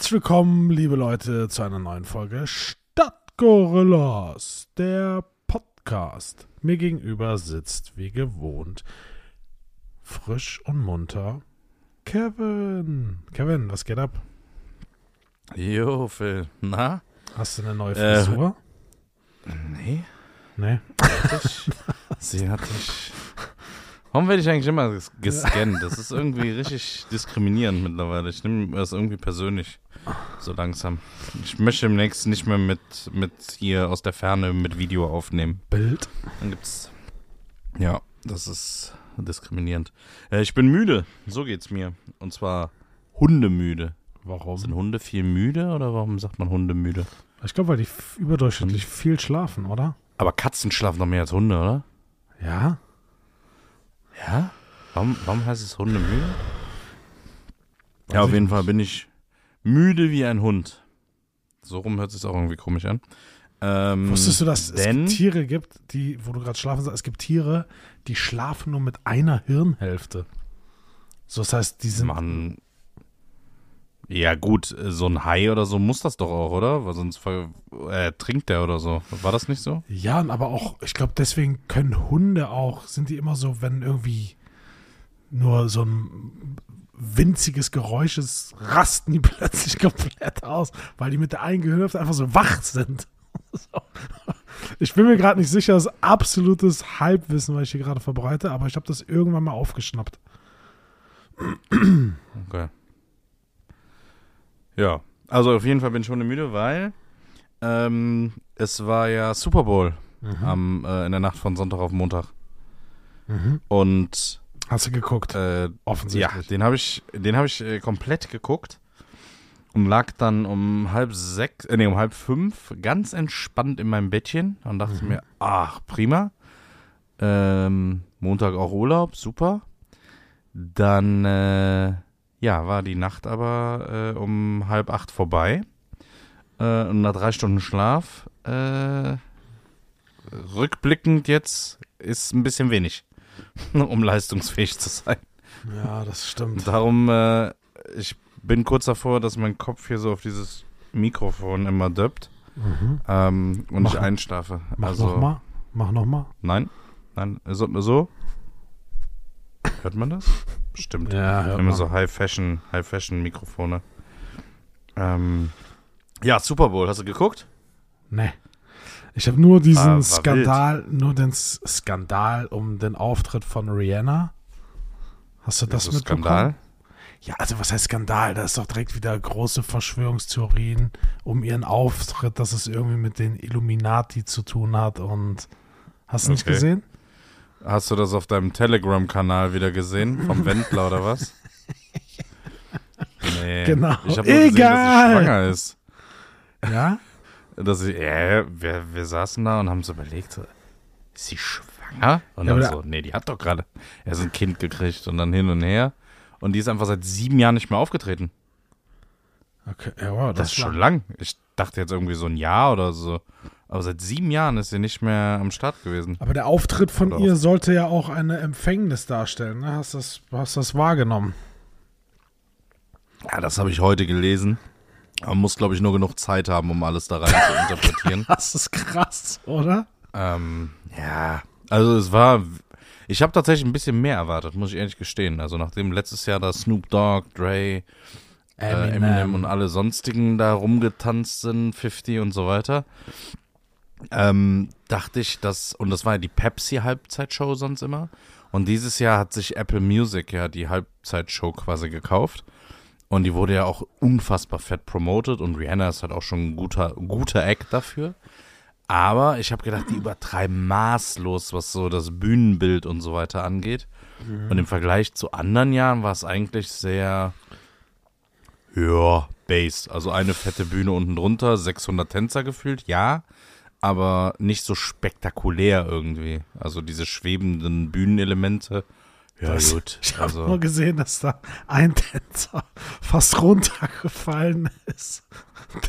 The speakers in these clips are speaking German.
Herzlich willkommen, liebe Leute, zu einer neuen Folge Stadtgorillas, der Podcast. Mir gegenüber sitzt, wie gewohnt, frisch und munter Kevin. Kevin, was geht ab? Jo, Phil. Na? Hast du eine neue Äh, Frisur? Nee. nee. Ich. Sie hatte ich. Warum werde ich eigentlich immer ges- gescannt? Das ist irgendwie richtig diskriminierend mittlerweile. Ich nehme das irgendwie persönlich. So langsam. Ich möchte demnächst nicht mehr mit, mit hier aus der Ferne mit Video aufnehmen. Bild. Dann gibt's. Ja, das ist diskriminierend. Äh, ich bin müde. So geht's mir. Und zwar hundemüde. Warum? Sind Hunde viel müde oder warum sagt man hundemüde? Ich glaube, weil die überdurchschnittlich viel schlafen, oder? Aber Katzen schlafen noch mehr als Hunde, oder? Ja. Warum, warum heißt es Hunde müde? Ja, auf jeden nicht. Fall bin ich müde wie ein Hund. So rum hört es auch irgendwie komisch an. Ähm, Wusstest du, dass es denn, gibt Tiere gibt, die, wo du gerade schlafen sagst, es gibt Tiere, die schlafen nur mit einer Hirnhälfte. So, das heißt, die sind. Mann. Ja, gut, so ein Hai oder so muss das doch auch, oder? Weil sonst ver äh, trinkt der oder so. War das nicht so? Ja, aber auch, ich glaube, deswegen können Hunde auch, sind die immer so, wenn irgendwie nur so ein winziges Geräusch ist, rasten die plötzlich komplett aus, weil die mit der einen Gehirnhälfte einfach so wach sind. So. Ich bin mir gerade nicht sicher, das ist absolutes Halbwissen, was ich hier gerade verbreite, aber ich habe das irgendwann mal aufgeschnappt. Okay. Ja, also auf jeden Fall bin ich hundemüde, weil ähm, es war ja Super Bowl am, äh, in der Nacht von Sonntag auf Montag. Mhm. Und Hast du geguckt? äh, ja, Offensichtlich. den habe ich, den habe ich äh, komplett geguckt und lag dann um halb sechs, äh, nee, um halb fünf ganz entspannt in meinem Bettchen und dachte mir, ach, prima. Ähm, Montag auch Urlaub, super. Dann, äh, ja, war die Nacht aber äh, um halb acht vorbei. Äh, und nach drei Stunden Schlaf, äh, rückblickend jetzt, ist ein bisschen wenig, um leistungsfähig zu sein. Ja, das stimmt. Darum, äh, ich bin kurz davor, dass mein Kopf hier so auf dieses Mikrofon immer döppt Mhm. ähm, und Mach- ich einschlafe. Mach also, nochmal. Mach nochmal. Nein, nein, so, so. Hört man das? Bestimmt. Ja, hört Immer man. so High-Fashion, High-Fashion-Mikrofone. Ähm, ja, Super Bowl, hast du geguckt? Nee. Ich habe nur diesen Ah, war Skandal, nur den Skandal um den Auftritt von Rihanna. Hast du das Also mitbekommen? Skandal? Ja, also was heißt Skandal? Da ist doch direkt wieder große Verschwörungstheorien um ihren Auftritt, dass es irgendwie mit den Illuminati zu tun hat und hast du nicht Okay. gesehen? Hast du das auf deinem Telegram-Kanal wieder gesehen? Vom Wendler oder was? Nee. Genau. Ich habe nur gesehen, dass Egal. sie schwanger ist. Ja? Dass ich, äh, wir, wir saßen da und haben so überlegt, so, ist sie schwanger? Und Ja, dann so, nee, die hat doch gerade erst ein Kind gekriegt und dann hin und her. Und die ist einfach seit sieben Jahren nicht mehr aufgetreten. Okay, ja, wow, Das, ist schon lang. lang. Ich dachte jetzt irgendwie so ein Jahr oder so. Aber seit sieben Jahren ist sie nicht mehr am Start gewesen. Aber der Auftritt von Oder ihr sollte ja auch eine Empfängnis darstellen. Ne? Hast du das, hast das wahrgenommen? Ja, das habe ich heute gelesen. Man muss, glaube ich, nur genug Zeit haben, um alles da rein zu interpretieren. Das ist krass, oder? Ähm, ja, also es war, ich habe tatsächlich ein bisschen mehr erwartet, muss ich ehrlich gestehen. Also nachdem letztes Jahr da Snoop Dogg, Dre, äh, Eminem und alle sonstigen da rumgetanzt sind, 50 und so weiter, ähm, dachte ich, dass, und das war ja die Pepsi-Halbzeitshow sonst immer, und dieses Jahr hat sich Apple Music ja die Halbzeitshow quasi gekauft. Und die wurde ja auch unfassbar fett promoted und Rihanna ist halt auch schon ein guter, guter Act dafür. Aber ich habe gedacht, die übertreiben maßlos, was so das Bühnenbild und so weiter angeht. Und im Vergleich zu anderen Jahren war es eigentlich sehr, ja, based. Also eine fette Bühne unten drunter, 600 Tänzer gefühlt, ja, aber nicht so spektakulär irgendwie. Also diese schwebenden Bühnenelemente. Ja, Das- gut. Ich habe Also, nur gesehen, dass da ein Tänzer fast runtergefallen ist.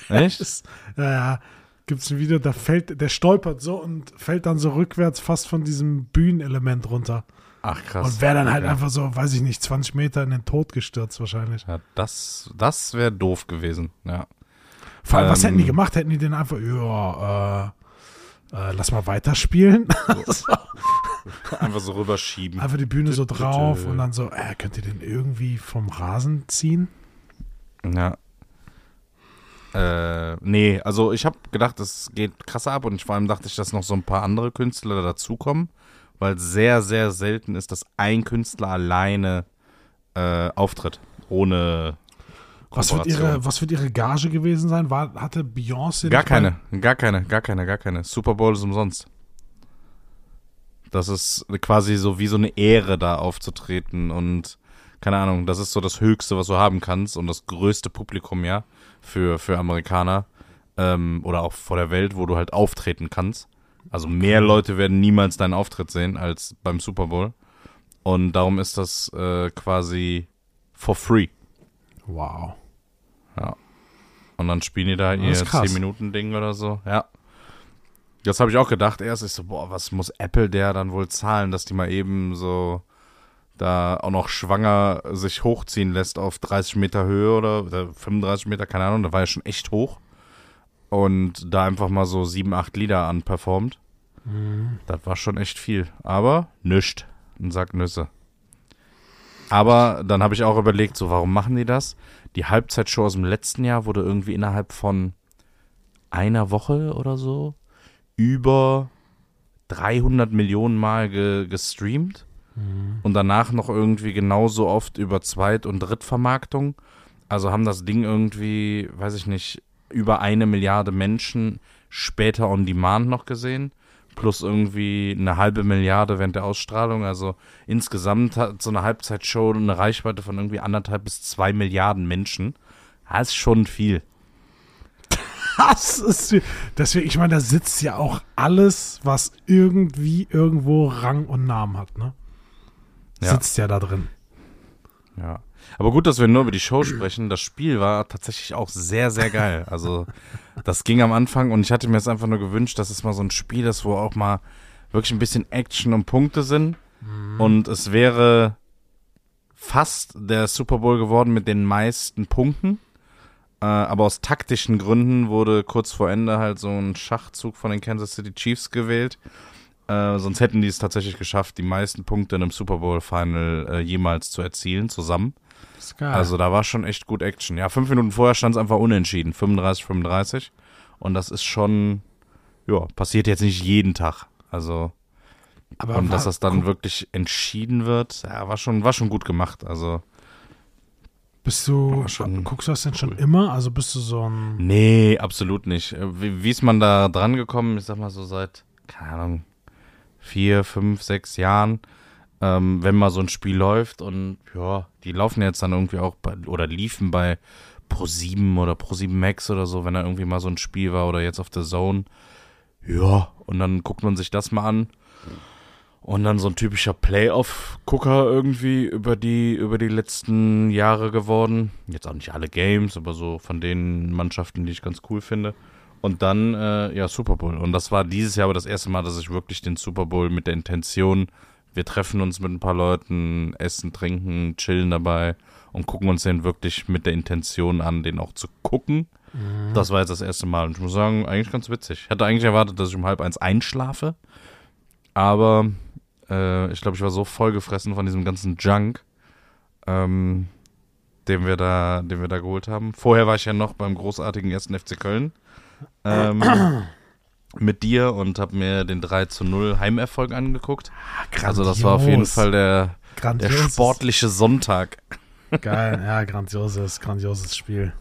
Der Echt? Ist, ja, ja. gibt es ein Video, da fällt, der stolpert so und fällt dann so rückwärts fast von diesem Bühnenelement runter. Ach krass. Und wäre dann halt Okay. einfach so, weiß ich nicht, 20 Meter in den Tod gestürzt wahrscheinlich. Ja, das das wäre doof gewesen, ja. Vor allem, was Ähm, hätten die gemacht? Hätten die den einfach, ja, äh, äh, lass mal weiterspielen? so, Einfach so rüberschieben. einfach die Bühne so drauf und dann so, äh, könnt ihr den irgendwie vom Rasen ziehen? Ja. Äh, nee, also ich habe gedacht, es geht krasser ab und vor allem dachte ich, dass noch so ein paar andere Künstler dazukommen, weil sehr, sehr selten ist, dass ein Künstler alleine äh, auftritt, ohne Was wird, ihre, was wird ihre Gage gewesen sein? War, hatte Beyoncé Gar keine, gar keine, gar keine, gar keine. Super Bowl ist umsonst. Das ist quasi so wie so eine Ehre, da aufzutreten und keine Ahnung, das ist so das Höchste, was du haben kannst und das größte Publikum, ja, für, für Amerikaner ähm, oder auch vor der Welt, wo du halt auftreten kannst. Also mehr Leute werden niemals deinen Auftritt sehen als beim Super Bowl. Und darum ist das äh, quasi for free. Wow. Und dann spielen die da Das ihr ist krass. 10-Minuten-Ding oder so. Ja. Das habe ich auch gedacht erst. Ich so, boah, was muss Apple der dann wohl zahlen, dass die mal eben so da auch noch schwanger sich hochziehen lässt auf 30 Meter Höhe oder, oder 35 Meter, keine Ahnung. Da war ja schon echt hoch. Und da einfach mal so sieben, acht Lieder anperformt. Mhm. Das war schon echt viel. Aber nischt. Ein Sack Nüsse. Aber dann habe ich auch überlegt, so, warum machen die das? Die Halbzeitshow aus dem letzten Jahr wurde irgendwie innerhalb von einer Woche oder so über 300 Millionen Mal ge gestreamt und danach noch irgendwie genauso oft über Zweit- und Drittvermarktung. Also haben das Ding irgendwie, weiß ich nicht, über eine Milliarde Menschen später on demand noch gesehen. Plus irgendwie eine halbe Milliarde während der Ausstrahlung. Also insgesamt hat so eine Halbzeitshow eine Reichweite von irgendwie anderthalb bis zwei Milliarden Menschen. Das ist schon viel. Das ist, deswegen, ich meine, da sitzt ja auch alles, was irgendwie irgendwo Rang und Namen hat, ne? Ja. Sitzt ja da drin. Ja. Aber gut, dass wir nur über die Show sprechen. Das Spiel war tatsächlich auch sehr, sehr geil. Also, das ging am Anfang und ich hatte mir jetzt einfach nur gewünscht, dass es mal so ein Spiel ist, wo auch mal wirklich ein bisschen Action und Punkte sind. Und es wäre fast der Super Bowl geworden mit den meisten Punkten. Äh, aber aus taktischen Gründen wurde kurz vor Ende halt so ein Schachzug von den Kansas City Chiefs gewählt. Äh, sonst hätten die es tatsächlich geschafft, die meisten Punkte in einem Super Bowl Final äh, jemals zu erzielen, zusammen. Also da war schon echt gut Action. Ja, fünf Minuten vorher stand es einfach unentschieden, 35, 35. Und das ist schon, ja, passiert jetzt nicht jeden Tag. Also, Aber und war- dass das dann wirklich entschieden wird, ja, war schon, war schon gut gemacht. Also, Bist du, schon guckst du das denn schon cool. immer? Also bist du so ein, nee, absolut nicht. Äh, Wie, wie ist man da dran gekommen? Ich sag mal so seit, keine Ahnung, vier, fünf, sechs Jahren. Ähm, wenn mal so ein Spiel läuft und ja, die laufen jetzt dann irgendwie auch bei, oder liefen bei Pro7 oder Pro7 Max oder so, wenn da irgendwie mal so ein Spiel war oder jetzt auf der Zone. Ja, und dann guckt man sich das mal an. Und dann so ein typischer Playoff-Gucker irgendwie über die, über die letzten Jahre geworden. Jetzt auch nicht alle Games, aber so von den Mannschaften, die ich ganz cool finde. Und dann, äh, ja, Super Bowl. Und das war dieses Jahr aber das erste Mal, dass ich wirklich den Super Bowl mit der Intention, wir treffen uns mit ein paar Leuten, essen, trinken, chillen dabei und gucken uns den wirklich mit der Intention an, den auch zu gucken. Das war jetzt das erste Mal. Und ich muss sagen, eigentlich ganz witzig. Ich hatte eigentlich erwartet, dass ich um halb eins einschlafe. Aber äh, ich glaube, ich war so vollgefressen von diesem ganzen Junk, ähm, den wir da, den wir da geholt haben. Vorher war ich ja noch beim großartigen ersten FC Köln ähm, mit dir und habe mir den 3 zu 0 Heimerfolg angeguckt. Also das war auf jeden Grandios. Fall der, der sportliche Sonntag. Geil, ja, grandioses, grandioses Spiel.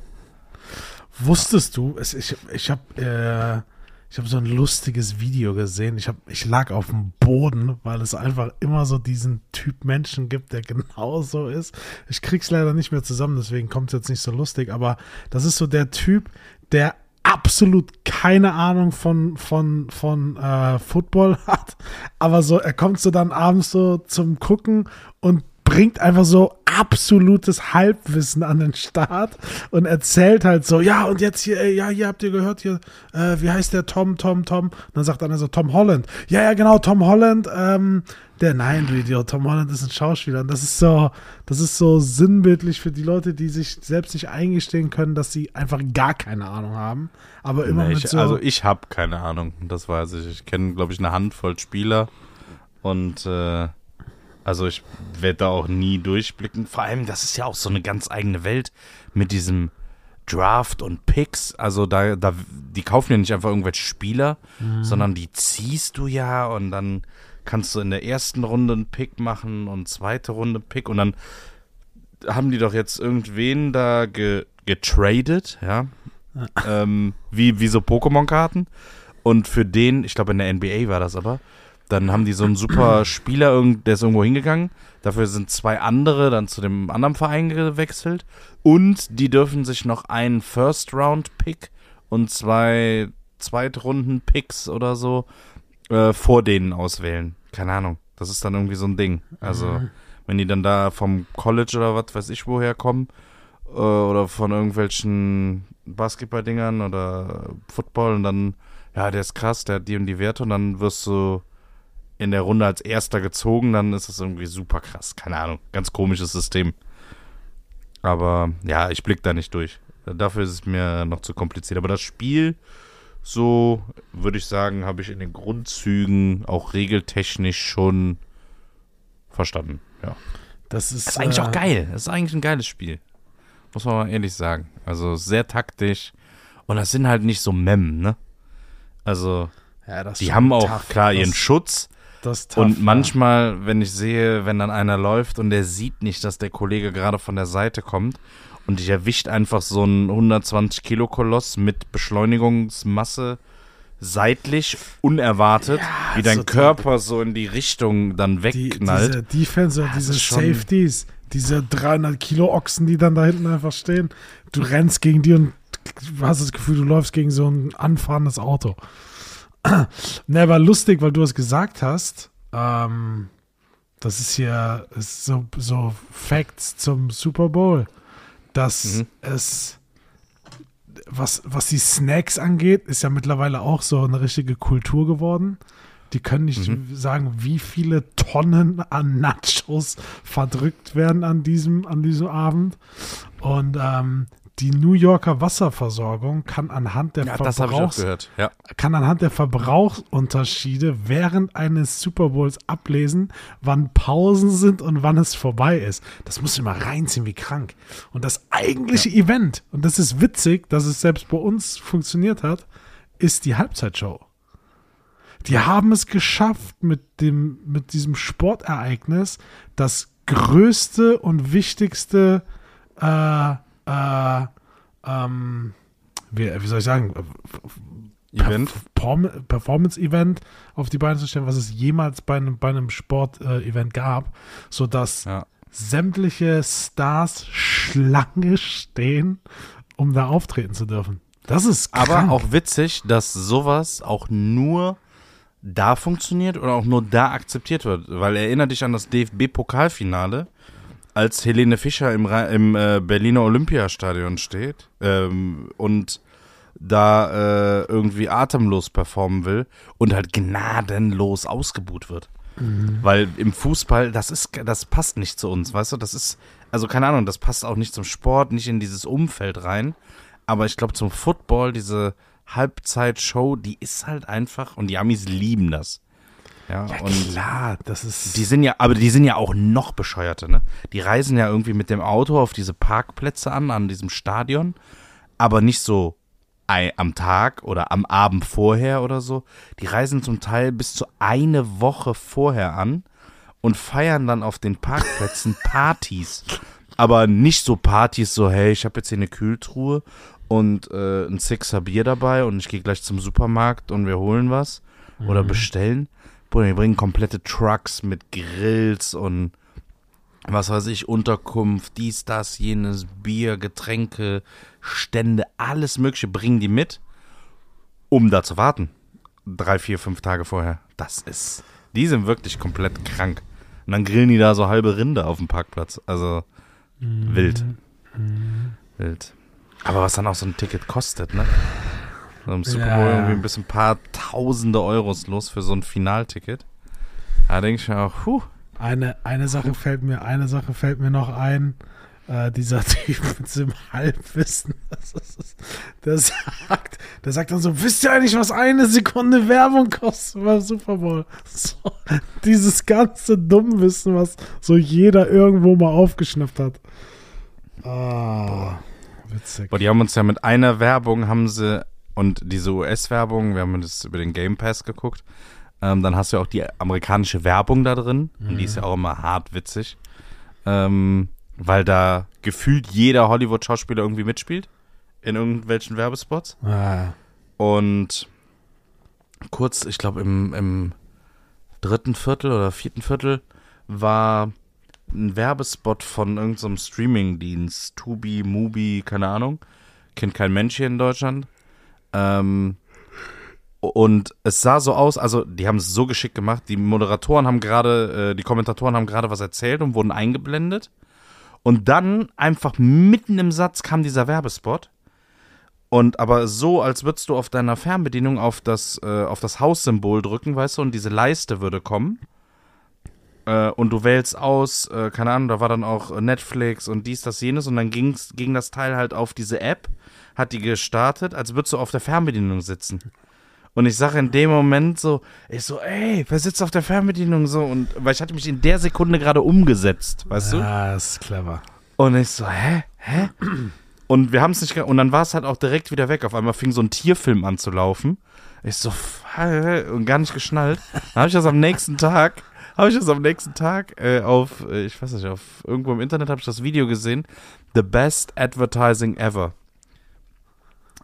Wusstest du, es, ich, ich habe äh, ich hab so ein lustiges Video gesehen. Ich, hab, ich lag auf dem Boden, weil es einfach immer so diesen Typ Menschen gibt, der genauso ist. Ich krieg's leider nicht mehr zusammen, deswegen kommt es jetzt nicht so lustig, aber das ist so der Typ, der absolut keine Ahnung von, von, von äh, Football hat, aber so, er kommt so dann abends so zum Gucken und bringt einfach so absolutes Halbwissen an den Start und erzählt halt so, ja, und jetzt hier, ey, ja, hier habt ihr gehört, hier, äh, wie heißt der Tom, Tom, Tom? Und dann sagt einer so, Tom Holland. Ja, ja, genau, Tom Holland, ähm, der, nein, du Idiot, Tom Holland ist ein Schauspieler. Und das ist so, das ist so sinnbildlich für die Leute, die sich selbst nicht eingestehen können, dass sie einfach gar keine Ahnung haben. Aber immer Nee, mit ich, so. also ich habe keine Ahnung, das weiß ich. Ich kenne, glaube ich, eine Handvoll Spieler und äh, also ich werde da auch nie durchblicken. Vor allem, das ist ja auch so eine ganz eigene Welt mit diesem Draft und Picks. Also da, da die kaufen ja nicht einfach irgendwelche Spieler, sondern die ziehst du ja und dann kannst du in der ersten Runde einen Pick machen und zweite Runde Pick und dann haben die doch jetzt irgendwen da ge getradet, ja. ähm, wie, wie so Pokémon-Karten. Und für den, ich glaube in der NBA war das aber, dann haben die so einen super Spieler, der ist irgendwo hingegangen. Dafür sind zwei andere dann zu dem anderen Verein gewechselt. Und die dürfen sich noch einen First-Round-Pick und zwei Zweitrunden-Picks oder so äh, vor denen auswählen. Keine Ahnung. Das ist dann irgendwie so ein Ding. Also, wenn die dann da vom College oder was weiß ich woher kommen äh, oder von irgendwelchen Basketball-Dingern oder Football und dann, ja, der ist krass, der hat die und die Werte und dann wirst du in der Runde als Erster gezogen, dann ist das irgendwie super krass. Keine Ahnung. Ganz komisches System. Aber ja, ich blick da nicht durch. Dafür ist es mir noch zu kompliziert. Aber das Spiel, so würde ich sagen, habe ich in den Grundzügen auch regeltechnisch schon verstanden. Ja. das ist, Das ist eigentlich äh, auch geil. Das ist eigentlich ein geiles Spiel. Muss man mal ehrlich sagen. Also sehr taktisch. Und das sind halt nicht so Mem, ne? Also, Ja, die haben auch tough. klar das, ihren Schutz. Das ist tough, Und ja. manchmal, wenn ich sehe, wenn dann einer läuft und der sieht nicht, dass der Kollege gerade von der Seite kommt und dich erwischt einfach so ein 120 Kilo Koloss mit Beschleunigungsmasse seitlich unerwartet, wie dein so Körper so in die Richtung dann die, wegknallt. diese Defense Das diese Safeties, diese 300 Kilo Ochsen, die dann da hinten einfach stehen. Du rennst gegen die und hast das Gefühl, du läufst gegen so ein anfahrendes Auto. ne, war lustig, weil du es gesagt hast. Ähm, das ist hier ist so, so Facts zum Super Bowl, dass Mhm. es was, was die Snacks angeht, ist ja mittlerweile auch so eine richtige Kultur geworden. Die können nicht Mhm. sagen, wie viele Tonnen an Nachos verdrückt werden an diesem, an diesem Abend. Und ähm, die New Yorker Wasserversorgung kann anhand der ja, Verbrauchs. Ja. kann anhand der Verbrauchsunterschiede während eines Super Bowls ablesen, wann Pausen sind und wann es vorbei ist. Das muss ich mal reinziehen, wie krank. Und das eigentliche Event, und das ist witzig, dass es selbst bei uns funktioniert hat, ist die Halbzeitshow. Die haben es geschafft, mit, dem, mit diesem Sportereignis das größte und wichtigste äh, äh, ähm, wie, wie soll ich sagen, Event. Perform- Performance-Event auf die Beine zu stellen, was es jemals bei einem, bei einem Sport-Event gab, sodass Ja. sämtliche Stars Schlange stehen, um da auftreten zu dürfen. Das ist krank. Aber auch witzig, dass sowas auch nur da funktioniert oder auch nur da akzeptiert wird. Weil erinnere dich an das DFB-Pokalfinale, als Helene Fischer im, im äh, Berliner Olympiastadion steht ähm, und da äh, irgendwie atemlos performen will und halt gnadenlos ausgebuht wird. Weil im Fußball, das ist, das passt nicht zu uns, weißt du? Das ist, also keine Ahnung, das passt auch nicht zum Sport, nicht in dieses Umfeld rein. Aber ich glaube, zum Football, diese Halbzeitshow, die ist halt einfach, und die Amis lieben das. Ja, ja, und klar, das ist. die sind ja, aber die sind ja auch noch bescheuerter, ne? Die reisen ja irgendwie mit dem Auto auf diese Parkplätze an, an diesem Stadion, aber nicht so am Tag oder am Abend vorher oder so. Die reisen zum Teil bis zu eine Woche vorher an und feiern dann auf den Parkplätzen Partys. Aber nicht so Partys, so, hey, ich habe jetzt hier eine Kühltruhe und äh, ein Sixer Bier dabei und ich gehe gleich zum Supermarkt und wir holen was oder bestellen. Bruder, die bringen komplette Trucks mit Grills und was weiß ich, Unterkunft, dies, das, jenes, Bier, Getränke, Stände, alles Mögliche bringen die mit, um da zu warten. Drei, vier, fünf Tage vorher. Das ist. Die sind wirklich komplett krank. Und dann grillen die da so halbe Rinde auf dem Parkplatz. Also, Mhm. Wild. Mhm. Wild. Aber was dann auch so ein Ticket kostet, ne? So Im Super Bowl ja. irgendwie ein bisschen ein paar tausende Euros los für so ein Finalticket. Da denke ich mir auch, puh. Eine, eine Sache fällt mir, eine Sache fällt mir noch ein. Äh, dieser Typ mit diesem Halbwissen, das ist, der sagt, der sagt dann so, wisst ihr eigentlich, was eine Sekunde Werbung kostet beim Super Bowl? So, dieses ganze Dummwissen, was so jeder irgendwo mal aufgeschnappt hat. Ah, witzig. Boah, die haben uns ja mit einer Werbung, haben sie, und diese US-Werbung, wir haben das über den Game Pass geguckt, ähm, dann hast du ja auch die amerikanische Werbung da drin. Mhm. Und die ist ja auch immer hart witzig. Ähm, weil da gefühlt jeder Hollywood-Schauspieler irgendwie mitspielt. In irgendwelchen Werbespots. Ah. Und kurz, ich glaube, im, im dritten Viertel oder vierten Viertel war ein Werbespot von irgendeinem Streaming-Dienst. Tubi, Mubi, keine Ahnung. Kennt kein Mensch hier in Deutschland. Ähm, und es sah so aus, also die haben es so geschickt gemacht, die Moderatoren haben gerade, äh, die Kommentatoren haben gerade was erzählt und wurden eingeblendet. Und dann einfach mitten im Satz kam dieser Werbespot. Und aber so, als würdest du auf deiner Fernbedienung auf das, äh, auf das Haussymbol drücken, weißt du, und diese Leiste würde kommen. Äh, und du wählst aus, äh, keine Ahnung, da war dann auch Netflix und dies, das, jenes. Und dann ging's, ging das Teil halt auf diese App, hat die gestartet, als würdest du auf der Fernbedienung sitzen. Und ich sage in dem Moment so, ich so, ey, wer sitzt auf der Fernbedienung so? Und weil ich hatte mich in der Sekunde gerade umgesetzt, weißt du? Ah, das ist clever. Und ich so, hä? Hä? Und wir haben es nicht, und dann war es halt auch direkt wieder weg. Auf einmal fing so ein Tierfilm an zu laufen. Ich so, und gar nicht geschnallt. Dann habe ich das am nächsten Tag, habe ich das am nächsten Tag äh, auf, äh, ich weiß nicht, auf irgendwo im Internet habe ich das Video gesehen. The best advertising ever.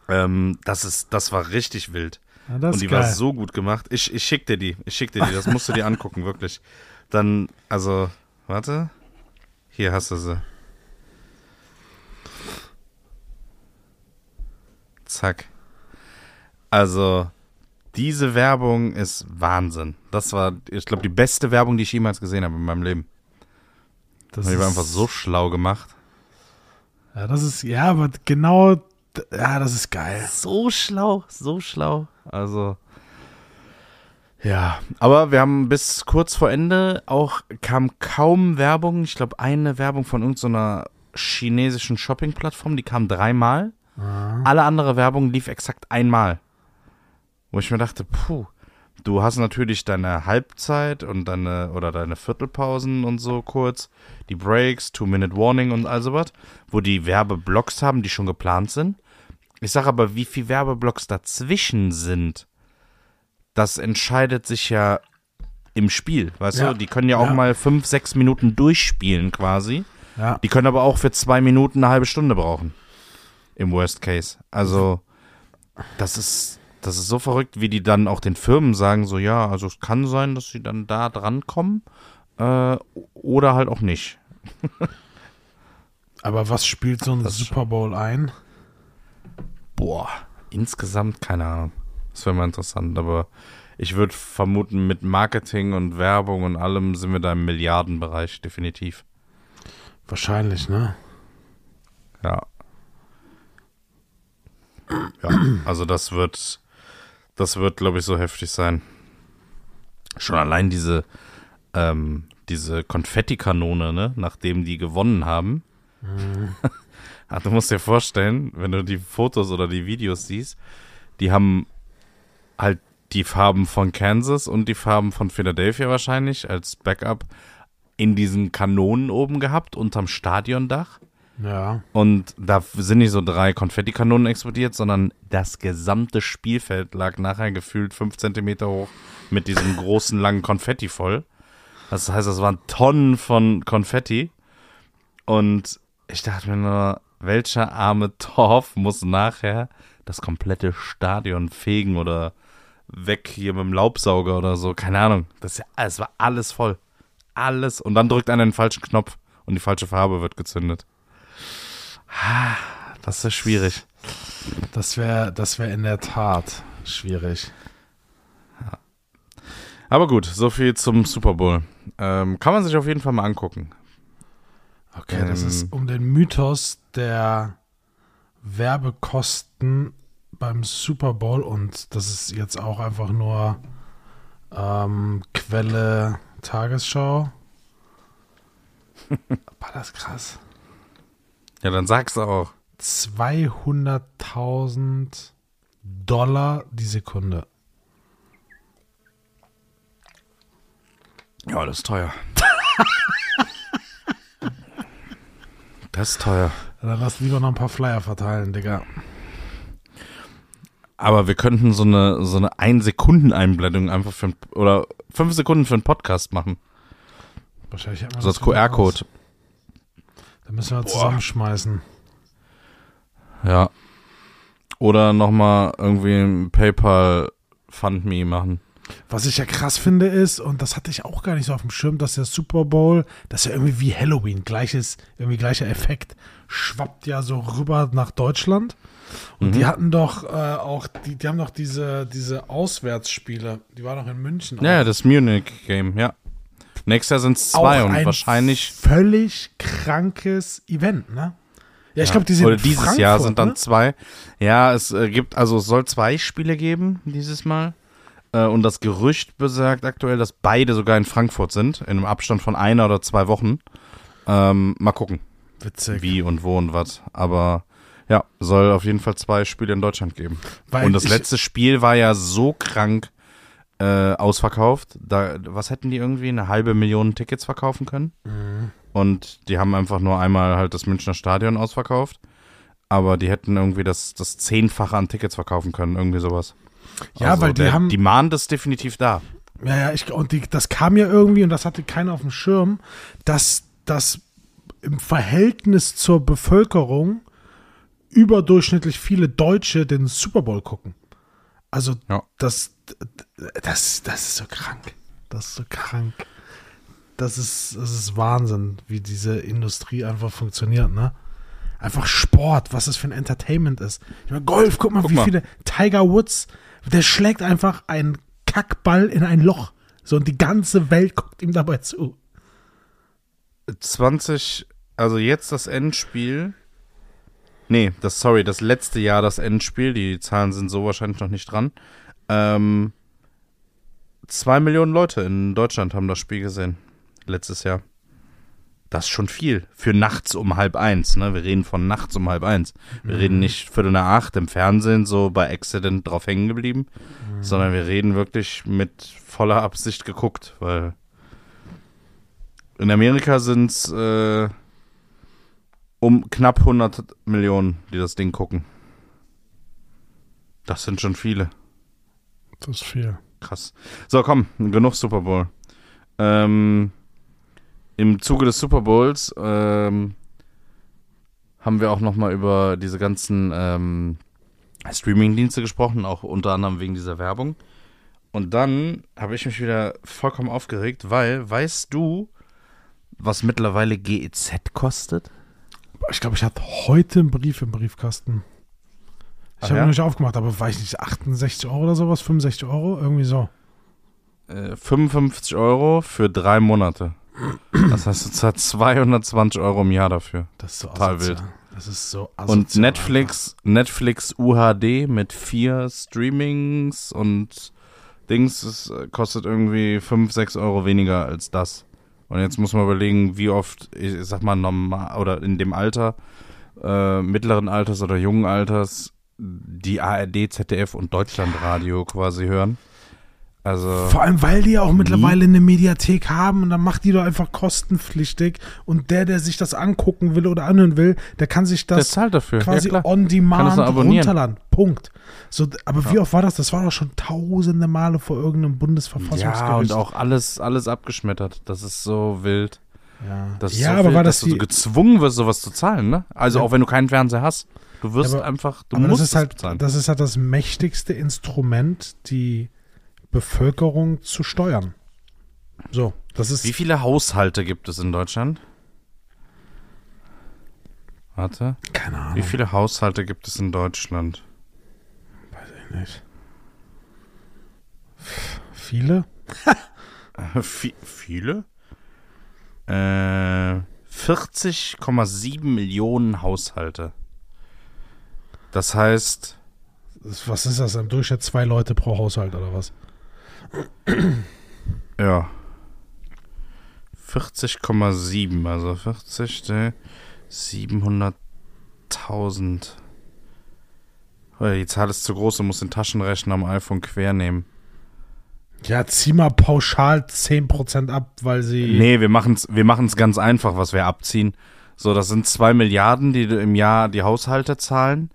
Ähm, das ist, das war richtig wild. Ja, und die geil. war so gut gemacht. Ich, ich schick dir die. Ich schick dir die. Das musst du dir angucken, wirklich. Dann, also, warte. Hier hast du sie. Zack. Also, diese Werbung ist Wahnsinn. Das war, ich glaube, die beste Werbung, die ich jemals gesehen habe in meinem Leben. Das die war einfach so schlau gemacht. Ja, das ist, ja, aber genau, ja, das ist geil. So schlau, so schlau. Also, ja, aber wir haben bis kurz vor Ende auch kam kaum Werbung. Ich glaube, eine Werbung von irgendeiner so chinesischen Shopping-Plattform, die kam dreimal. Mhm. Alle andere Werbung lief exakt einmal. Wo ich mir dachte, puh, du hast natürlich deine Halbzeit und deine oder deine Viertelpausen und so kurz, die Breaks, Two-Minute-Warning und all sowas, wo die Werbeblocks haben, die schon geplant sind. Ich sage aber, wie viel Werbeblocks dazwischen sind, das entscheidet sich ja im Spiel, weißt ja. du? Die können ja auch ja. mal fünf, sechs Minuten durchspielen quasi. Ja. Die können aber auch für zwei Minuten eine halbe Stunde brauchen. Im Worst Case. Also, das ist, das ist so verrückt, wie die dann auch den Firmen sagen, so, ja, also es kann sein, dass sie dann da drankommen äh, oder halt auch nicht. aber was spielt so ein das Super Bowl ein? Boah, insgesamt keine Ahnung. Das wäre mal interessant, aber ich würde vermuten, mit Marketing und Werbung und allem sind wir da im Milliardenbereich, definitiv. Wahrscheinlich, ne? Ja. Ja, also das wird, das wird, glaube ich, so heftig sein. Schon allein diese, ähm, diese Konfettikanone, ne, nachdem die gewonnen haben. Mhm. Ach, du musst dir vorstellen, wenn du die Fotos oder die Videos siehst, die haben halt die Farben von Kansas und die Farben von Philadelphia wahrscheinlich als Backup in diesen Kanonen oben gehabt, unterm Stadiondach. Ja. Und da sind nicht so drei Konfettikanonen explodiert, sondern das gesamte Spielfeld lag nachher gefühlt fünf Zentimeter hoch mit diesem großen, langen Konfetti voll. Das heißt, das waren Tonnen von Konfetti. Und ich dachte mir nur, welcher arme Torf muss nachher das komplette Stadion fegen oder weg hier mit dem Laubsauger oder so. Keine Ahnung. Das, es war alles voll. Alles. Und dann drückt einer den falschen Knopf und die falsche Farbe wird gezündet. Das ist schwierig. Das wäre das wär in der Tat schwierig. Ja. Aber gut, so viel zum Super Bowl. Ähm, kann man sich auf jeden Fall mal angucken. Okay, ähm, das ist um den Mythos der Werbekosten beim Super Bowl und das ist jetzt auch einfach nur ähm, Quelle Tagesschau. War das krass? Ja, dann sag's auch. 200.000 Dollar die Sekunde. Ja, das ist teuer. das ist teuer. Dann lass lieber noch ein paar Flyer verteilen, Digga. Aber wir könnten so eine so eine 1 Sekunden Einblendung einfach für oder 5 Sekunden für einen Podcast machen. Wahrscheinlich hat man so als QR-Code. Da müssen wir Boah. zusammenschmeißen. Ja. Oder nochmal irgendwie ein PayPal Fund Me machen. Was ich ja krass finde ist, und das hatte ich auch gar nicht so auf dem Schirm, dass der Super Bowl, das ist ja irgendwie wie Halloween, gleiches, irgendwie gleicher Effekt, schwappt ja so rüber nach Deutschland. Und mhm. die hatten doch äh, auch, die, die haben doch diese, diese Auswärtsspiele, die waren doch in München. Ja, auch. das Munich Game, ja. Nächstes Jahr sind es zwei und wahrscheinlich. Völlig krankes Event, ne? Ja, ich glaube, die sind Oder dieses Frankfurt, Jahr sind dann ne? zwei. Ja, es äh, gibt, also es soll zwei Spiele geben dieses Mal. Äh, und das Gerücht besagt aktuell, dass beide sogar in Frankfurt sind, in einem Abstand von einer oder zwei Wochen. Ähm, mal gucken. Witzig. Wie und wo und was. Aber ja, soll auf jeden Fall zwei Spiele in Deutschland geben. Weil und das letzte Spiel war ja so krank äh, ausverkauft. Da, was hätten die irgendwie? Eine halbe Million Tickets verkaufen können? Mhm. Und die haben einfach nur einmal halt das Münchner Stadion ausverkauft. Aber die hätten irgendwie das, das Zehnfache an Tickets verkaufen können, irgendwie sowas. Ja, also weil die haben. Die Mahn ist definitiv da. Ja, ja, ich, und die, das kam ja irgendwie, und das hatte keiner auf dem Schirm, dass das im Verhältnis zur Bevölkerung überdurchschnittlich viele Deutsche den Super Bowl gucken. Also ja. das, das, das ist so krank. Das ist so krank. Das ist, das ist Wahnsinn, wie diese Industrie einfach funktioniert, ne? Einfach Sport, was es für ein Entertainment ist. Ich meine, Golf, guck mal, guck wie mal. viele Tiger Woods, der schlägt einfach einen Kackball in ein Loch. So, und die ganze Welt guckt ihm dabei zu. 20, also jetzt das Endspiel Nee, das, sorry, das letzte Jahr das Endspiel, die Zahlen sind so wahrscheinlich noch nicht dran. Ähm, zwei Millionen Leute in Deutschland haben das Spiel gesehen. Letztes Jahr. Das ist schon viel. Für nachts um halb eins, ne? Wir reden von nachts um halb eins. Wir mhm. reden nicht Viertel nach acht im Fernsehen so bei Accident drauf hängen geblieben, mhm. sondern wir reden wirklich mit voller Absicht geguckt, weil in Amerika sind es äh, um knapp 100 Millionen, die das Ding gucken. Das sind schon viele. Das ist viel. Krass. So, komm, genug Super Bowl. Ähm, Im Zuge des Super Bowls ähm, haben wir auch noch mal über diese ganzen ähm, Streaming-Dienste gesprochen, auch unter anderem wegen dieser Werbung. Und dann habe ich mich wieder vollkommen aufgeregt, weil, weißt du, was mittlerweile GEZ kostet? Ich glaube, ich hatte heute einen Brief im Briefkasten. Ich habe ja? ihn nicht aufgemacht, aber weiß ich nicht, 68 Euro oder sowas, 65 Euro, irgendwie so. Äh, 55 Euro für drei Monate. Das heißt, du zahlst 220 Euro im Jahr dafür. Das ist so total wild. Das ist so Und Netflix, einfach. Netflix UHD mit vier Streamings und Dings, es äh, kostet irgendwie 5, 6 Euro weniger als das. Und jetzt muss man überlegen, wie oft, ich sag mal, normal oder in dem Alter, äh, mittleren Alters oder jungen Alters, die ARD, ZDF und Deutschlandradio quasi hören. Also Vor allem, weil die ja auch mittlerweile eine Mediathek haben und dann macht die doch einfach kostenpflichtig und der, der sich das angucken will oder anhören will, der kann sich das quasi ja, on demand runterladen. Punkt. So, aber ja. wie oft war das? Das war doch schon tausende Male vor irgendeinem Bundesverfassungsgericht. Ja, und auch alles, alles abgeschmettert. Das ist so wild. Ja, das ja so aber viel, war das dass du gezwungen wirst, sowas zu zahlen, ne? Also auch wenn du keinen Fernseher hast. Du wirst aber, einfach, du musst das ist halt, bezahlen. Das ist halt das mächtigste Instrument, die Bevölkerung zu steuern. So, das ist. Wie viele Haushalte gibt es in Deutschland? Warte. Keine Ahnung. Wie viele Haushalte gibt es in Deutschland? Weiß ich nicht. viele? viele? Äh, 40,7 Millionen Haushalte. Das heißt. Was ist das? Im Durchschnitt zwei Leute pro Haushalt oder was? Ja. 40,7, also 40, 700.000. Die Zahl ist zu groß, du musst den Taschenrechner am iPhone quer nehmen. Ja, zieh mal pauschal 10% ab, weil sie. Nee, wir machen es wir machen's ganz einfach, was wir abziehen. So, das sind 2 Milliarden, die im Jahr die Haushalte zahlen.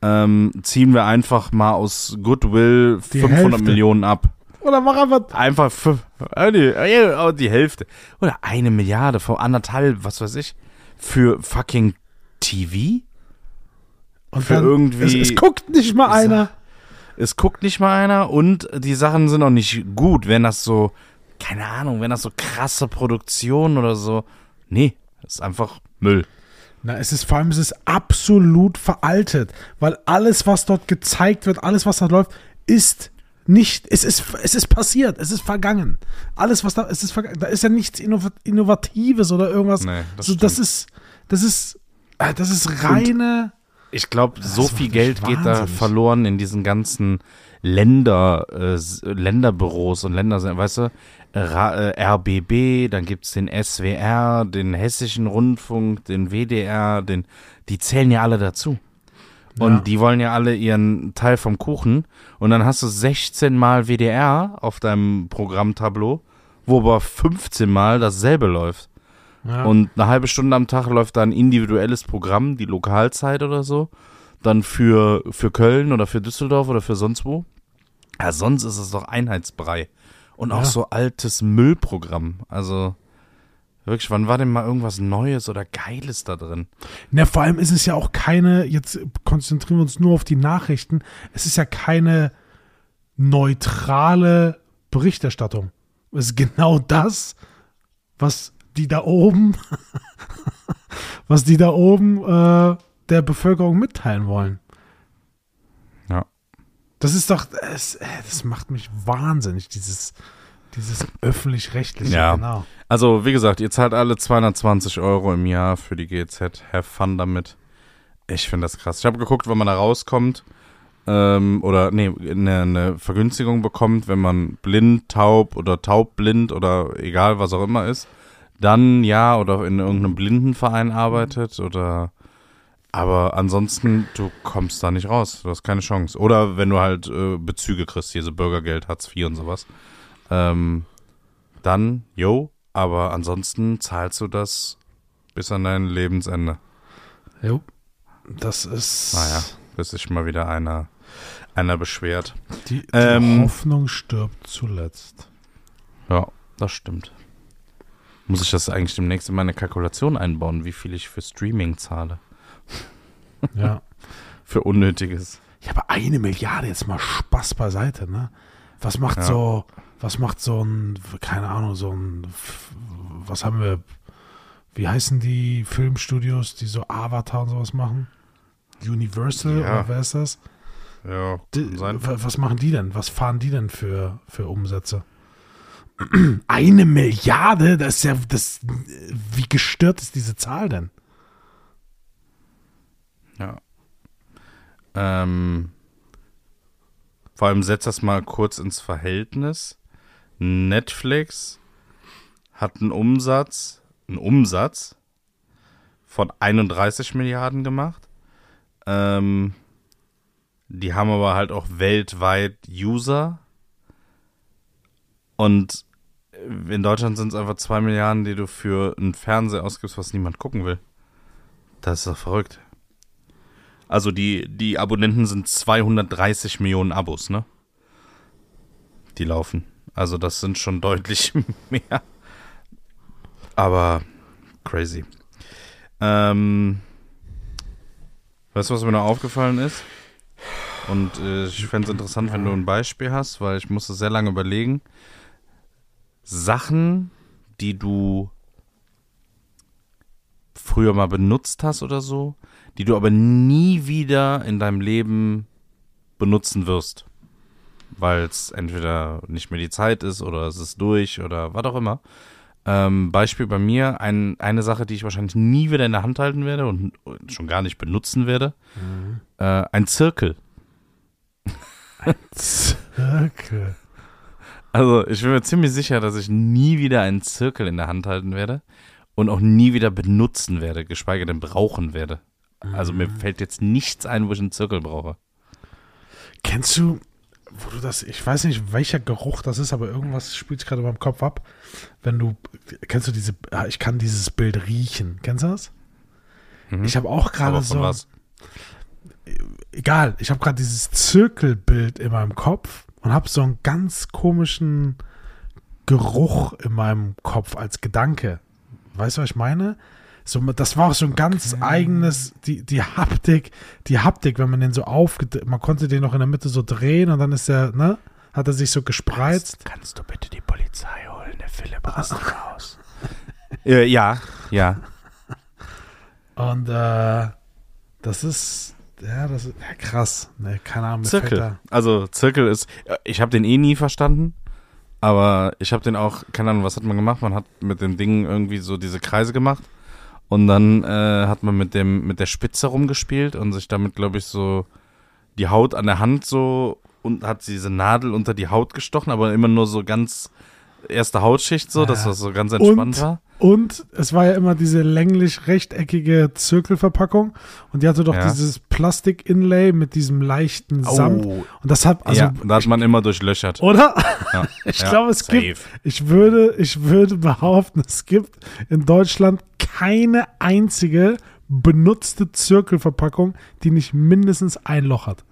Ähm, ziehen wir einfach mal aus Goodwill Die 500 Hälfte. Millionen ab. Oder mach einfach. Einfach fünf, äh, die, äh, die Hälfte. Oder eine Milliarde von anderthalb, was weiß ich. Für fucking TV? Und Für irgendwie- Es, es guckt nicht mal einer. Es guckt nicht mal einer und die Sachen sind auch nicht gut, wenn das so, keine Ahnung, wenn das so krasse Produktion oder so. Nee, ist einfach Müll. Na, es ist vor allem, es ist absolut veraltet, weil alles, was dort gezeigt wird, alles, was da läuft, ist nicht, es ist, es ist passiert, es ist vergangen. Alles, was da, es ist vergangen. Da ist ja nichts Innov Innovatives oder irgendwas. Nee, das so, das ist, das ist, äh, das ist reine. Ich glaube, so Das viel Geld mich geht da wahnsinnig. verloren in diesen ganzen Länder, äh, Länderbüros und Länder, weißt du, RBB, dann gibt's den SWR, den Hessischen Rundfunk, den WDR, den, die zählen ja alle dazu. Und Ja. die wollen ja alle ihren Teil vom Kuchen. Und dann hast du 16 Mal WDR auf deinem Programmtableau, wo aber 15 Mal dasselbe läuft. Ja. Und eine halbe Stunde am Tag läuft da ein individuelles Programm, die Lokalzeit oder so. Dann für, für Köln oder für Düsseldorf oder für sonst wo. Ja, sonst ist es doch Einheitsbrei. Und auch Ja. so altes Müllprogramm. Also wirklich, wann war denn mal irgendwas Neues oder Geiles da drin? Na, vor allem ist es ja auch keine, jetzt konzentrieren wir uns nur auf die Nachrichten, es ist ja keine neutrale Berichterstattung. Es ist genau das, was die da oben, was die da oben äh, der Bevölkerung mitteilen wollen. Das ist doch, das, äh, das macht mich wahnsinnig, dieses, dieses öffentlich-rechtliche. Ja. Genau. Also, wie gesagt, ihr zahlt alle 220 Euro im Jahr für die GZ. Have fun damit. Ich finde das krass. Ich habe geguckt, wenn man da rauskommt. Ähm, oder, nee, eine, eine Vergünstigung bekommt, wenn man blind, taub oder taubblind oder egal, was auch immer ist. Dann ja, oder in irgendeinem Blindenverein arbeitet oder. Aber ansonsten, du kommst da nicht raus. Du hast keine Chance. Oder wenn du halt äh, Bezüge kriegst, hier so Bürgergeld, Hartz IV und sowas. Ähm, dann, yo, aber ansonsten zahlst du das bis an dein Lebensende. Jo. Das ist. Naja, bis sich mal wieder einer, einer beschwert. Die, die Ähm, Hoffnung stirbt zuletzt. Ja, das stimmt. Muss ich das eigentlich demnächst in meine Kalkulation einbauen, wie viel ich für Streaming zahle? Ja. Für Unnötiges. Ja, aber eine Milliarde jetzt mal Spaß beiseite, ne? Was macht Ja. so, was macht so ein, keine Ahnung, so ein, was haben wir, wie heißen die Filmstudios, die so Avatar und sowas machen? Universal Ja. oder wer ist das? Ja, was machen die denn? Was fahren die denn für, für Umsätze? Eine Milliarde? Das ist ja, das, wie gestört ist diese Zahl denn? Ja. Ähm, vor allem setzt das mal kurz ins Verhältnis. Netflix hat einen Umsatz, einen Umsatz von 31 Milliarden gemacht. Ähm, die haben aber halt auch weltweit User. Und in Deutschland sind es einfach 2 Milliarden, die du für einen Fernseher ausgibst, was niemand gucken will. Das ist doch verrückt. Also die, die Abonnenten sind 230 Millionen Abos, ne? Die laufen. Also das sind schon deutlich mehr. Aber crazy. Ähm, weißt du, was mir noch aufgefallen ist? Und äh, ich fände es interessant, wenn du ein Beispiel hast, weil ich musste sehr lange überlegen. Sachen, die du früher mal benutzt hast oder so, die du aber nie wieder in deinem Leben benutzen wirst. Weil es entweder nicht mehr die Zeit ist oder es ist durch oder was auch immer. Ähm, Beispiel bei mir, ein, eine Sache, die ich wahrscheinlich nie wieder in der Hand halten werde und schon gar nicht benutzen werde. Mhm. Äh, ein Zirkel. Zirkel. Also ich bin mir ziemlich sicher, dass ich nie wieder einen Zirkel in der Hand halten werde und auch nie wieder benutzen werde, geschweige denn brauchen werde. Also mir fällt jetzt nichts ein, wo ich einen Zirkel brauche. Kennst du, wo du das, ich weiß nicht, welcher Geruch das ist, aber irgendwas spielt gerade in meinem Kopf ab. Wenn du, kennst du diese, ah, ich kann dieses Bild riechen. Kennst du das? Mhm. Ich habe auch gerade so, was? egal, ich habe gerade dieses Zirkelbild in meinem Kopf und habe so einen ganz komischen Geruch in meinem Kopf als Gedanke. Weißt du, was ich meine? So, das war auch so ein ganz eigenes, die, die Haptik, die Haptik, wenn man den so aufgedreht, man konnte den noch in der Mitte so drehen und dann ist der, ne, hat er sich so gespreizt. Kannst du bitte die Polizei holen? Der Philipp rastet aus. äh, ja, ja. Und äh, das ist, ja, das ist ja, krass. Ne, keine Ahnung, Zirkel. Also Zirkel ist, ich habe den eh nie verstanden, aber ich habe den auch, keine Ahnung, was hat man gemacht? Man hat mit dem Ding irgendwie so diese Kreise gemacht und dann äh, hat man mit dem mit der Spitze rumgespielt und sich damit, glaube ich, so die Haut an der Hand so und hat diese Nadel unter die Haut gestochen, aber immer nur so ganz erste Hautschicht so, dass Ja. das so ganz entspannt Und- war. Und es war ja immer diese länglich rechteckige Zirkelverpackung und die hatte doch Ja. dieses Plastik-Inlay mit diesem leichten Samt. Und das hat, also, ja, da hat man immer durchlöchert. oder? Ja. Ich glaube, es safe. gibt, ich würde, ich würde behaupten, es gibt in Deutschland keine einzige benutzte Zirkelverpackung, die nicht mindestens ein Loch hat.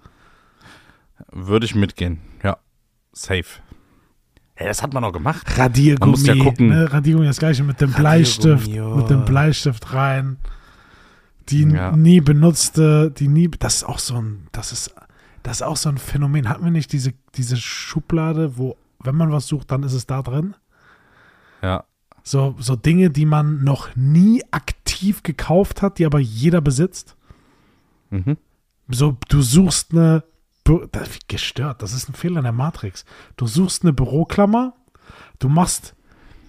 Würde ich mitgehen. Ja, safe. Hey, das hat man auch gemacht. Radiergummi, Man muss ja gucken. Ne? Radiergummi das gleiche mit dem Bleistift, ja. mit dem Bleistift rein. Die Ja. nie benutzte, die nie, das ist auch so ein, das ist, das ist auch so ein Phänomen. Hatten wir nicht diese, diese Schublade, wo, wenn man was sucht, dann ist es da drin? Ja. So, so Dinge, die man noch nie aktiv gekauft hat, die aber jeder besitzt. Mhm. So, du suchst eine, das ist gestört, das ist ein Fehler in der Matrix. Du suchst eine Büroklammer, du machst,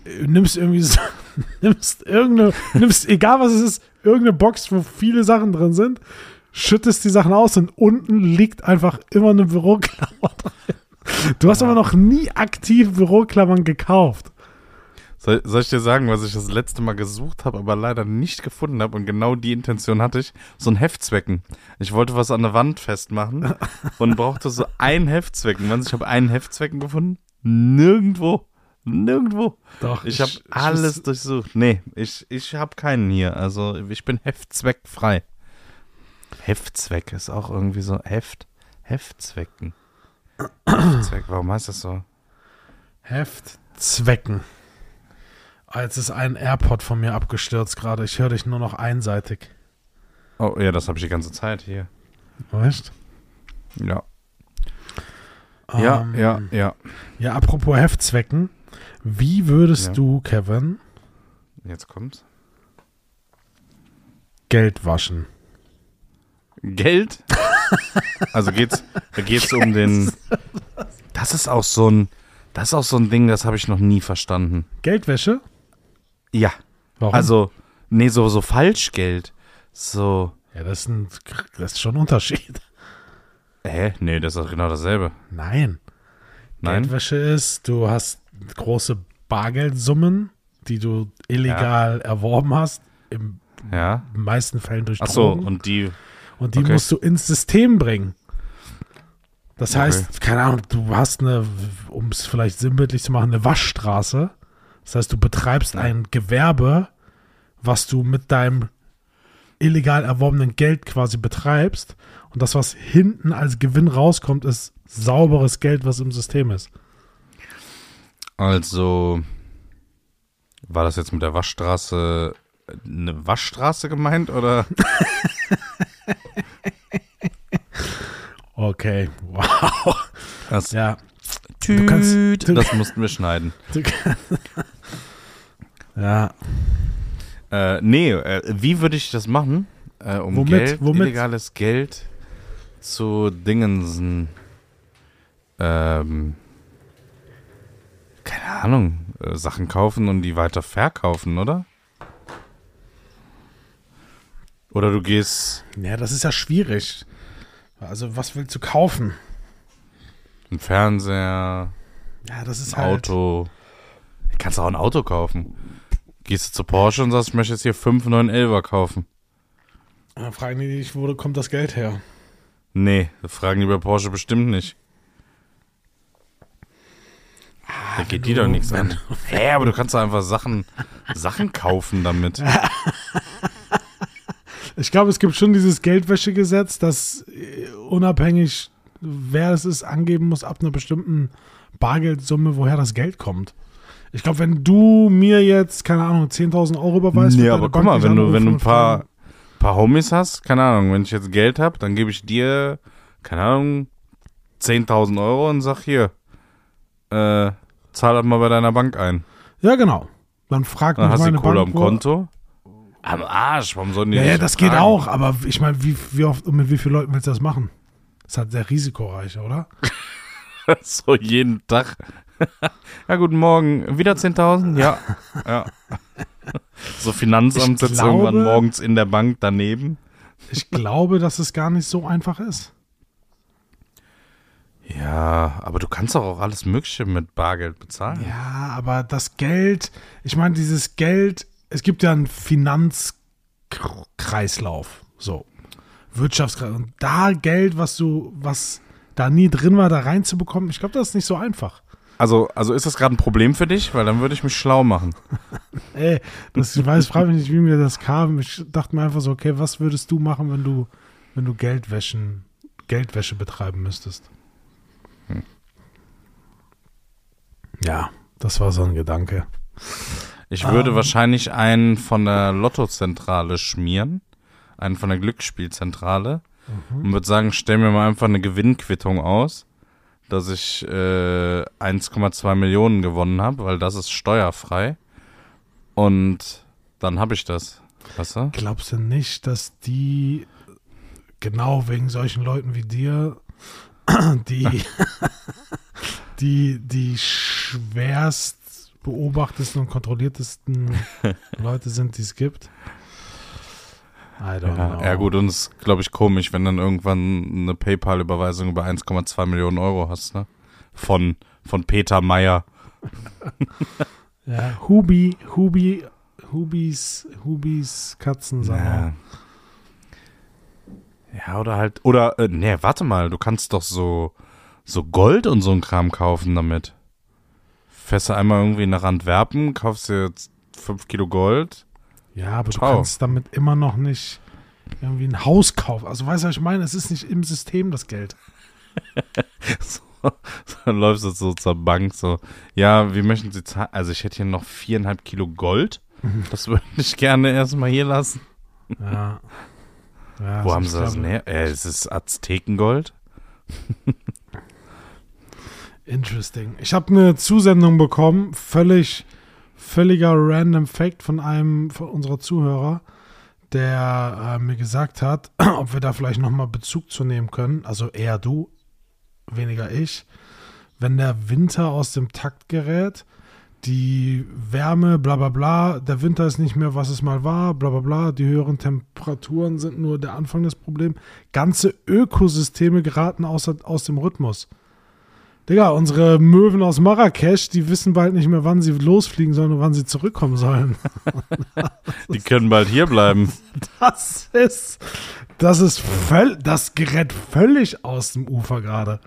äh, nimmst irgendwie so, nimmst irgendeine, nimmst, egal was es ist, irgendeine Box, wo viele Sachen drin sind, schüttest die Sachen aus und unten liegt einfach immer eine Büroklammer drin. Du hast aber noch nie aktiv Büroklammern gekauft. Soll, soll ich dir sagen, was ich das letzte Mal gesucht habe, aber leider nicht gefunden habe und genau die Intention hatte ich? So ein Heftzwecken. Ich wollte was an der Wand festmachen und brauchte so ein Heftzwecken. Meinst du, ich habe einen Heftzwecken gefunden? Nirgendwo. Nirgendwo. Doch, Ich habe alles durchsucht. Nee, ich, ich habe keinen hier. Also ich bin heftzweckfrei. Heftzweck ist auch irgendwie so Heft. Heftzwecken. Heftzweck, warum heißt das so? Heftzwecken. Jetzt ist ein AirPod von mir abgestürzt gerade. Ich höre dich nur noch einseitig. Oh ja, das habe ich die ganze Zeit hier. Weißt? Ja. Ja, Ähm, ja, ja. Ja, apropos Heftzwecken. Wie würdest Ja. du, Kevin, Jetzt kommt's. Geld waschen? Geld? Also geht's, geht's um den. Das ist auch so ein, das ist auch so ein Ding, das habe ich noch nie verstanden. Geldwäsche? Ja, Warum? also nee, so so Falschgeld. So, Ja, das ist, ein, das ist schon ein Unterschied. hä? Nee, das ist genau dasselbe. Nein. Nein. Geldwäsche ist, du hast große Bargeldsummen, die du illegal erworben hast, im Ja. meisten Fällen durch Ach so, und die. Und die Okay. musst du ins System bringen. Das Okay. heißt, keine Ahnung, du hast eine, um es vielleicht sinnbildlich zu machen, eine Waschstraße. Das heißt, du betreibst Ja. ein Gewerbe, was du mit deinem illegal erworbenen Geld quasi betreibst. Und das, was hinten als Gewinn rauskommt, ist sauberes Geld, was im System ist. Also war das jetzt mit der Waschstraße eine Waschstraße gemeint oder? Okay, wow. Das, Ja, Tüt, kannst- du- das mussten wir schneiden. du, ja. Äh, nee, äh, wie würde ich das machen, äh, um Womit? Geld, Womit? illegales Geld zu Dingensen, ähm, keine Ahnung, äh, Sachen kaufen und die weiter verkaufen, oder? Oder du gehst. Ja, das ist ja schwierig. Also, was willst du kaufen? Ein Fernseher. Ja, das ist ein halt. Auto. Du kannst auch ein Auto kaufen. Gehst du zu Porsche und sagst, ich möchte jetzt hier 5 911er kaufen. Dann fragen die dich, wo kommt das Geld her? Nee, fragen die bei Porsche bestimmt nicht. Ah, da geht die doch nichts an. Hä, hey, aber du kannst doch einfach Sachen, Sachen kaufen damit. Ich glaube, es gibt schon dieses Geldwäschegesetz, das äh, unabhängig, wer es ist, angeben muss ab einer bestimmten Bargeldsumme, woher das Geld kommt. Ich glaube, wenn du mir jetzt, keine Ahnung, 10.000 Euro überweist, nee, aber guck mal, wenn du, wenn du ein paar, paar Homies hast, keine Ahnung, wenn ich jetzt Geld habe, dann gebe ich dir, keine Ahnung, 10.000 Euro und sag hier, äh, zahl das mal bei deiner Bank ein. Ja, genau. Dann fragt dann mich hast meine du Kohle Bank, am Konto. Am Arsch, warum sollen die Ja, ja, das fragen? geht auch, aber ich meine, wie, wie oft und mit wie vielen Leuten willst du das machen? Das ist halt sehr risikoreich, oder? so jeden Tag. ja, guten Morgen. Wieder 10.000? Ja. ja. So Finanzamt sitzt irgendwann morgens in der Bank daneben. Ich glaube, dass es gar nicht so einfach ist. Ja, aber du kannst doch auch alles Mögliche mit Bargeld bezahlen. Ja, aber das Geld, ich meine, dieses Geld, es gibt ja einen Finanzkreislauf, so Wirtschaftskreislauf. Und da Geld, was du, was da nie drin war, da reinzubekommen, ich glaube, das ist nicht so einfach. Also, also ist das gerade ein Problem für dich? Weil dann würde ich mich schlau machen. Ey, das, ich weiß, frage mich nicht, wie mir das kam. Ich dachte mir einfach so, okay, was würdest du machen, wenn du, wenn du Geldwäschen, Geldwäsche betreiben müsstest? Ja, das war so ein Gedanke. Ich würde Ähm. wahrscheinlich einen von der Lottozentrale schmieren, einen von der Glücksspielzentrale und würde sagen, stell mir mal einfach eine Gewinnquittung aus, dass ich äh, 1,2 Millionen gewonnen habe, weil das ist steuerfrei. Und dann habe ich das. Weißt du? Glaubst du nicht, dass die genau wegen solchen Leuten wie dir die, die, die schwerst beobachtesten und kontrolliertesten Leute sind, die es gibt? I don't Ja, know. ja gut, und es ist, glaube ich, komisch, wenn dann irgendwann eine PayPal-Überweisung über 1,2 Millionen Euro hast, ne? Von, von Peter Meyer. Ja, Hubi, Hubi, Hubis, Hubis Katzensalon. Ja. ja, oder halt, oder, äh, nee, warte mal, du kannst doch so, so Gold und so ein Kram kaufen damit. Fährst du einmal irgendwie nach Antwerpen, kaufst dir jetzt 5 Kilo Gold. Ja, aber Ciao. du kannst damit immer noch nicht irgendwie ein Haus kaufen. Also weißt du, was ich meine? Es ist nicht im System das Geld. So, dann läufst du so zur Bank, so, ja, wie möchten Sie zahlen? Also ich hätte hier noch viereinhalb Kilo Gold. Das würde ich gerne erstmal hier lassen. Ja. ja Wo also haben sie das denn her? Äh, es ist Aztekengold. Interesting. Ich habe eine Zusendung bekommen, völlig, völliger random Fact von einem von unserer Zuhörer, der äh, mir gesagt hat, ob wir da vielleicht nochmal Bezug zu nehmen können. Also eher du, weniger ich. Wenn der Winter aus dem Takt gerät, die Wärme, bla bla bla, der Winter ist nicht mehr, was es mal war, bla bla bla, die höheren Temperaturen sind nur der Anfang des Problems. Ganze Ökosysteme geraten außer, aus dem Rhythmus. Digga, unsere Möwen aus Marrakesch, die wissen bald nicht mehr, wann sie losfliegen sollen und wann sie zurückkommen sollen. Die können bald hier bleiben. Das ist, das ist völl, das gerät völlig aus dem Ufer gerade.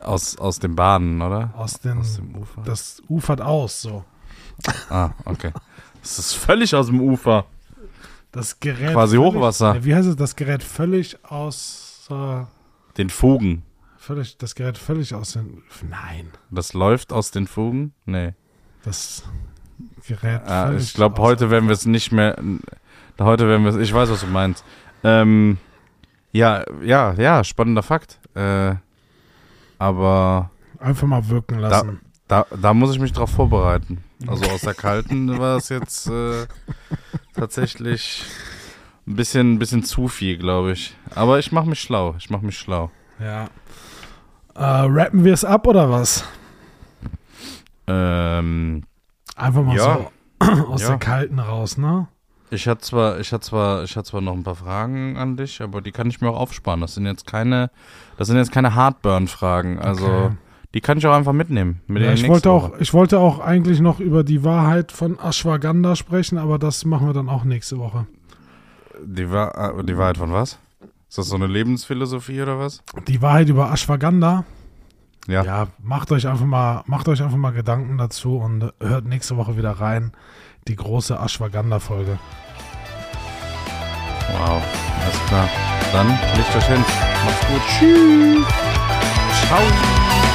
Aus, aus den Bahnen, oder? Aus, den, Aus dem Ufer. das ufert aus, so. Ah, okay. Das ist völlig aus dem Ufer. Das gerät Quasi völlig, Hochwasser. Wie heißt es? Das gerät völlig aus, äh, Den Fugen. Völlig, das gerät völlig aus den, nein, Das läuft aus den Fugen? Nee. das gerät Ah, völlig ich glaube, heute werden wir es nicht mehr. Heute werden wir es. Ich weiß, was du meinst. Ähm, ja, ja, ja, spannender Fakt. Äh, aber Einfach mal wirken lassen. da, da muss ich mich drauf vorbereiten. Also aus der kalten war es jetzt äh, tatsächlich ein bisschen, ein bisschen zu viel, glaube ich. Aber ich mache mich schlau. Ich mache mich schlau. Ja. Äh, rappen wir es ab oder was? Ähm, Einfach mal Ja. so aus Ja. der Kalten raus, ne? ich hatte zwar, ich hatte zwar, ich hatte zwar noch ein paar Fragen an dich, aber die kann ich mir auch aufsparen. Das sind jetzt keine, das sind jetzt keine Heartburn-Fragen. Also Okay. die kann ich auch einfach mitnehmen. Mit Ja, ich, wollte auch, ich wollte auch eigentlich noch über die Wahrheit von Ashwagandha sprechen, aber das machen wir dann auch nächste Woche. Die, Wa äh, die Wahrheit von was? Ist das so eine Lebensphilosophie oder was? Die Wahrheit über Ashwagandha, Ja. ja, macht euch einfach mal, macht euch einfach mal Gedanken dazu und hört nächste Woche wieder rein. Die große Ashwagandha-Folge. Wow, alles klar. Dann legt euch hin. Macht's gut. Tschüss. Ciao.